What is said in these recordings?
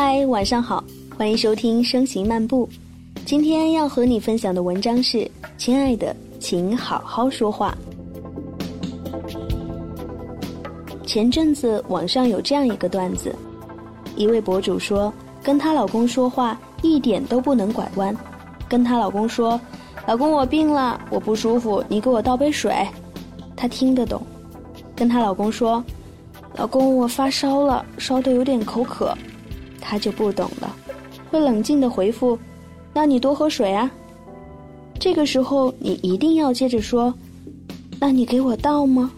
嗨，晚上好，欢迎收听《声行漫步》。今天要和你分享的文章是：亲爱的，请好好说话。前阵子网上有这样一个段子，一位博主说，跟她老公说话一点都不能拐弯，跟她老公说：“老公，我病了，我不舒服，你给我倒杯水。”她听得懂。跟她老公说：“老公，我发烧了，烧得有点口渴。”她就不懂了，会冷静的回复：“那你多喝水啊。”这个时候你一定要接着说：“那你给我倒吗？”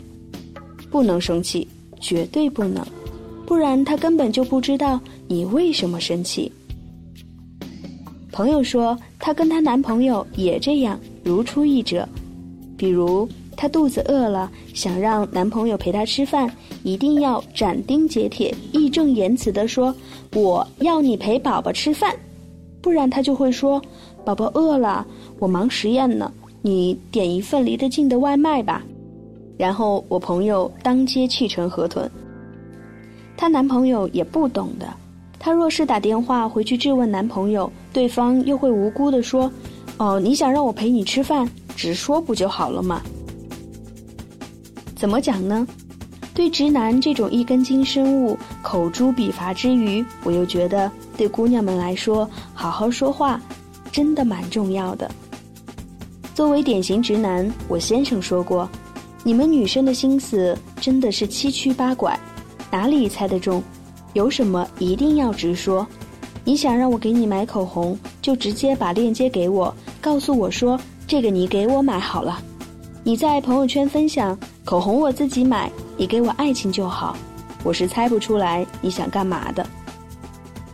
不能生气。绝对不能，不然她根本就不知道你为什么生气。朋友说，她跟她男朋友也这样，如出一辙。比如，她肚子饿了，想让男朋友陪她吃饭，一定要斩钉截铁、义正言辞地说：“我要你陪宝宝吃饭。”不然他就会说：“宝宝饿了，我忙实验呢，你点一份离得近的外卖吧。”然后我朋友当街气成河豚。她男朋友也不懂的，她若是打电话回去质问男朋友，对方又会无辜的说：“哦，你想让我陪你吃饭，直说不就好了吗？”怎么讲呢？对直男这种一根筋生物口诛笔伐之余，我又觉得对姑娘们来说，好好说话真的蛮重要的。作为典型直男，我先生说过。你们女生的心思真的是七曲八拐，哪里猜得中？有什么一定要直说。你想让我给你买口红，就直接把链接给我，告诉我说这个你给我买好了。你在朋友圈分享口红我自己买，你给我爱情就好。我是猜不出来你想干嘛的。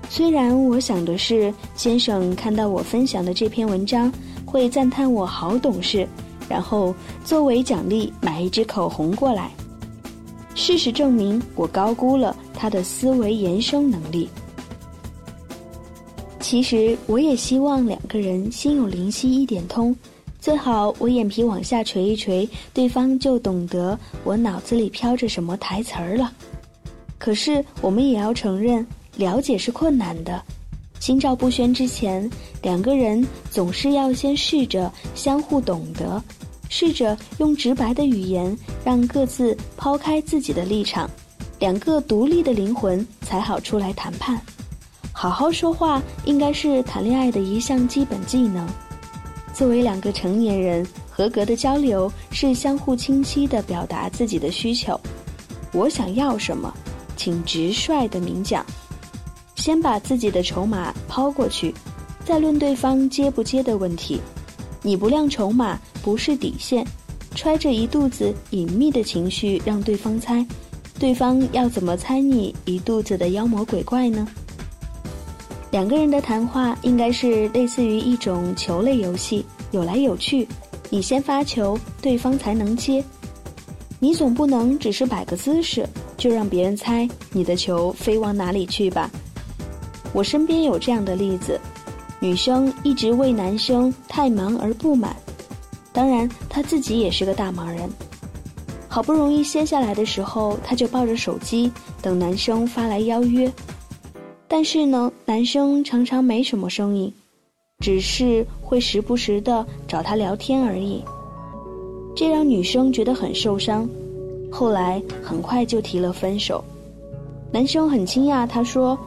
虽然我想的是，先生看到我分享的这篇文章，会赞叹我好懂事。然后作为奖励买一支口红过来。事实证明，我高估了他的思维延伸能力。其实我也希望两个人心有灵犀一点通，最好我眼皮往下垂一垂，对方就懂得我脑子里飘着什么台词儿了。可是我们也要承认，了解是困难的。心照不宣之前，两个人总是要先试着相互懂得，试着用直白的语言让各自抛开自己的立场，两个独立的灵魂才好出来谈判。好好说话应该是谈恋爱的一项基本技能。作为两个成年人，合格的交流是相互清晰地表达自己的需求。我想要什么，请直率地明讲。先把自己的筹码抛过去，再论对方接不接的问题。你不亮筹码不是底线，揣着一肚子隐秘的情绪让对方猜，对方要怎么猜你一肚子的妖魔鬼怪呢？两个人的谈话应该是类似于一种球类游戏，有来有去。你先发球，对方才能接。你总不能只是摆个姿势就让别人猜你的球飞往哪里去吧？我身边有这样的例子，女生一直为男生太忙而不满，当然她自己也是个大忙人。好不容易歇下来的时候，她就抱着手机等男生发来邀约，但是呢，男生常常没什么声音，只是会时不时的找她聊天而已，这让女生觉得很受伤，后来很快就提了分手。男生很惊讶，他说。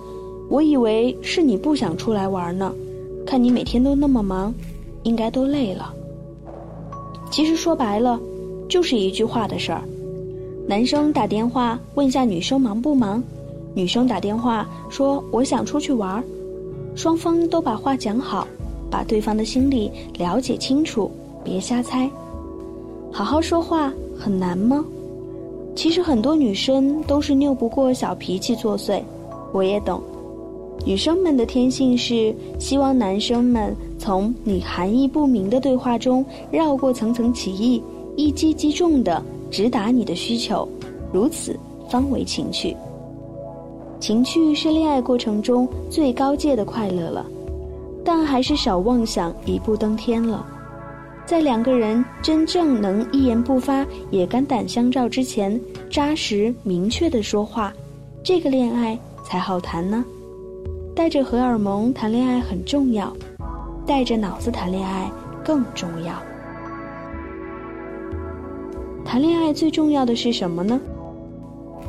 我以为是你不想出来玩呢，看你每天都那么忙，应该都累了。其实说白了，就是一句话的事儿。男生打电话问下女生忙不忙，女生打电话说我想出去玩，双方都把话讲好，把对方的心理了解清楚，别瞎猜。好好说话很难吗？其实很多女生都是拗不过小脾气作祟，我也懂。女生们的天性是希望男生们从你含义不明的对话中绕过层层歧义，一击击中的直达你的需求，如此方为情趣。情趣是恋爱过程中最高阶的快乐了，但还是少妄想一步登天了。在两个人真正能一言不发也肝胆相照之前，扎实明确的说话，这个恋爱才好谈呢。带着荷尔蒙谈恋爱很重要，带着脑子谈恋爱更重要。谈恋爱最重要的是什么呢？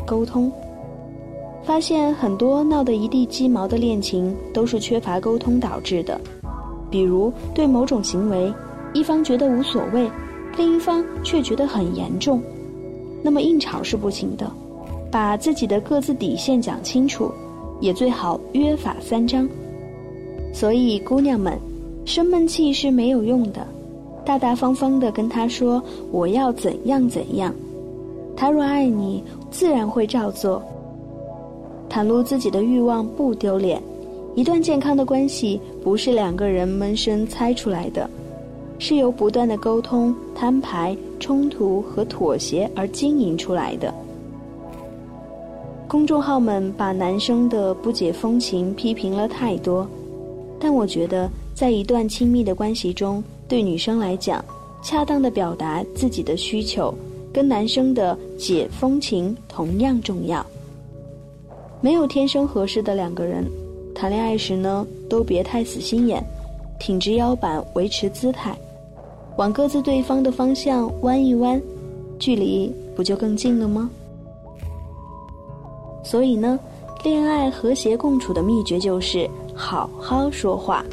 沟通。发现很多闹得一地鸡毛的恋情都是缺乏沟通导致的，比如对某种行为，一方觉得无所谓，另一方却觉得很严重，那么硬吵是不行的，把自己的各自底线讲清楚，也最好约法三章。所以姑娘们，生闷气是没有用的，大大方方的跟他说我要怎样怎样，他若爱你，自然会照做。袒露自己的欲望不丢脸，一段健康的关系不是两个人闷声猜出来的，是由不断的沟通、摊牌、冲突和妥协而经营出来的。公众号们把男生的不解风情批评了太多，但我觉得在一段亲密的关系中，对女生来讲，恰当的表达自己的需求，跟男生的解风情同样重要。没有天生合适的两个人，谈恋爱时呢，都别太死心眼，挺直腰板，维持姿态，往各自对方的方向弯一弯，距离不就更近了吗？所以呢，恋爱和谐共处的秘诀就是好好说话。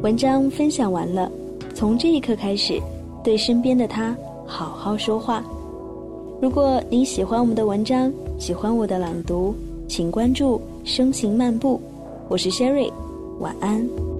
文章分享完了，从这一刻开始，对身边的他。好好说话。如果你喜欢我们的文章，喜欢我的朗读，请关注“声情漫步”。我是 Sherry，晚安。